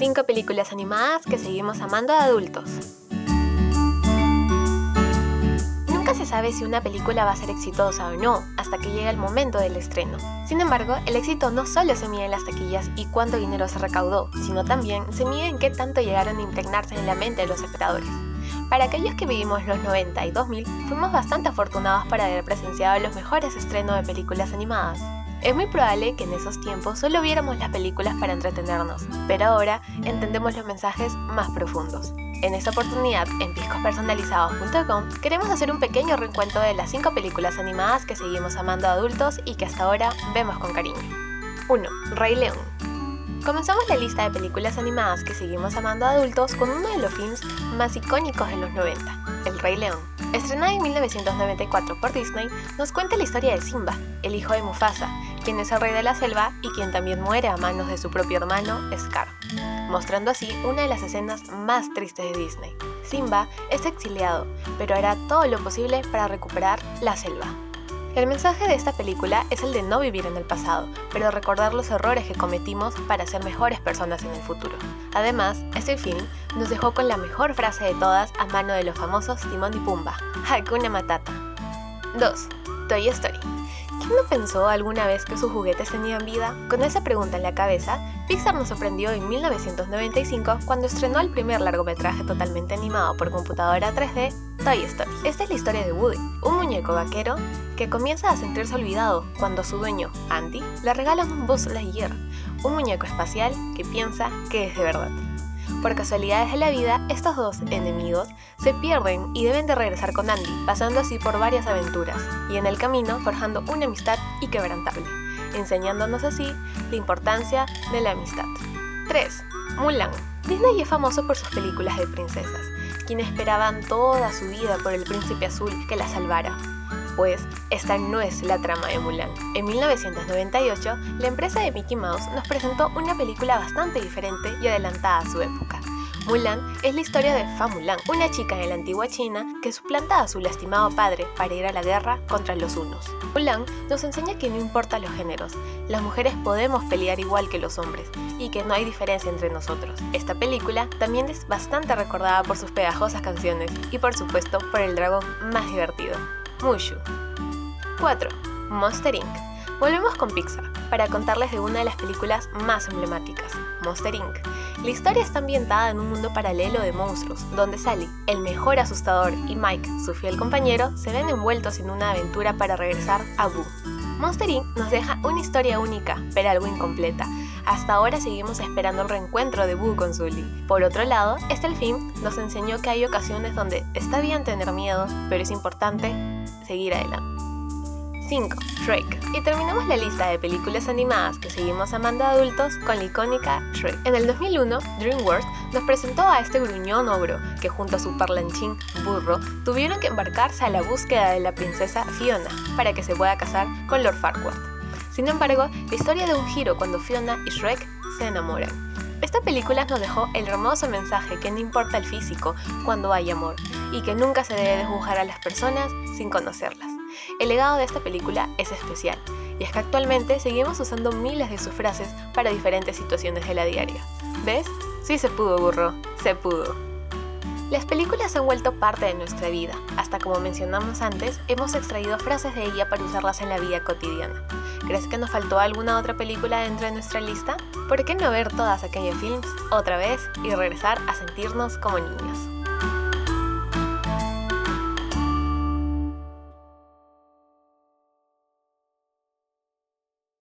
5 películas animadas que seguimos amando a adultos. Nunca se sabe si una película va a ser exitosa o no hasta que llega el momento del estreno. Sin embargo, el éxito no solo se mide en las taquillas y cuánto dinero se recaudó, sino también se mide en qué tanto llegaron a impregnarse en la mente de los espectadores. Para aquellos que vivimos los 90 y 2000, fuimos bastante afortunados para haber presenciado los mejores estrenos de películas animadas. Es muy probable que en esos tiempos solo viéramos las películas para entretenernos, pero ahora entendemos los mensajes más profundos. En esta oportunidad, en piscospersonalizados.com, queremos hacer un pequeño reencuentro de las 5 películas animadas que seguimos amando a adultos y que hasta ahora vemos con cariño. 1. Rey León. Comenzamos la lista de películas animadas que seguimos amando a adultos con uno de los films más icónicos de los 90, El Rey León. Estrenada en 1994 por Disney, nos cuenta la historia de Simba, el hijo de Mufasa, quien es el rey de la selva y quien también muere a manos de su propio hermano, Scar, mostrando así una de las escenas más tristes de Disney. Simba es exiliado, pero hará todo lo posible para recuperar la selva. El mensaje de esta película es el de no vivir en el pasado, pero recordar los errores que cometimos para ser mejores personas en el futuro. Además, este film nos dejó con la mejor frase de todas a mano de los famosos Timón y Pumba, Hakuna Matata. 2. Toy Story. ¿Quién no pensó alguna vez que sus juguetes tenían vida? Con esa pregunta en la cabeza, Pixar nos sorprendió en 1995 cuando estrenó el primer largometraje totalmente animado por computadora 3D, Toy Story. Esta es la historia de Woody, un muñeco vaquero que comienza a sentirse olvidado cuando su dueño, Andy, le regala un Buzz Lightyear, un muñeco espacial que piensa que es de verdad. Por casualidades de la vida, estos dos enemigos se pierden y deben de regresar con Andy, pasando así por varias aventuras, y en el camino forjando una amistad inquebrantable, enseñándonos así la importancia de la amistad. 3. Mulan. Disney es famoso por sus películas de princesas, quienes esperaban toda su vida por el príncipe azul que la salvara, pues esta no es la trama de Mulan. En 1998, la empresa de Mickey Mouse nos presentó una película bastante diferente y adelantada a su época. Mulan es la historia de Fa Mulan, una chica en la antigua China que suplanta a su lastimado padre para ir a la guerra contra los hunos. Mulan nos enseña que no importa los géneros, las mujeres podemos pelear igual que los hombres y que no hay diferencia entre nosotros. Esta película también es bastante recordada por sus pegajosas canciones y por supuesto por el dragón más divertido, Mushu. 4. Monster Inc. Volvemos con Pixar para contarles de una de las películas más emblemáticas, Monster Inc. La historia está ambientada en un mundo paralelo de monstruos, donde Sally, el mejor asustador, y Mike, su fiel compañero, se ven envueltos en una aventura para regresar a Boo. Monster Inc. nos deja una historia única, pero algo incompleta. Hasta ahora seguimos esperando el reencuentro de Boo con Sully. Por otro lado, este film nos enseñó que hay ocasiones donde está bien tener miedo, pero es importante seguir adelante. 5. Shrek. Y terminamos la lista de películas animadas que seguimos amando a adultos con la icónica Shrek. En el 2001, DreamWorks nos presentó a este gruñón ogro que junto a su parlanchín burro tuvieron que embarcarse a la búsqueda de la princesa Fiona para que se pueda casar con Lord Farquaad. Sin embargo, la historia da un giro cuando Fiona y Shrek se enamoran. Esta película nos dejó el hermoso mensaje que no importa el físico cuando hay amor y que nunca se debe desbujar a las personas sin conocerlas. El legado de esta película es especial, y es que actualmente seguimos usando miles de sus frases para diferentes situaciones de la diaria. ¿Ves? Sí se pudo, burro, se pudo. Las películas han vuelto parte de nuestra vida, hasta como mencionamos antes, hemos extraído frases de ella para usarlas en la vida cotidiana. ¿Crees que nos faltó alguna otra película dentro de nuestra lista? ¿Por qué no ver todas aquellas films otra vez y regresar a sentirnos como niños?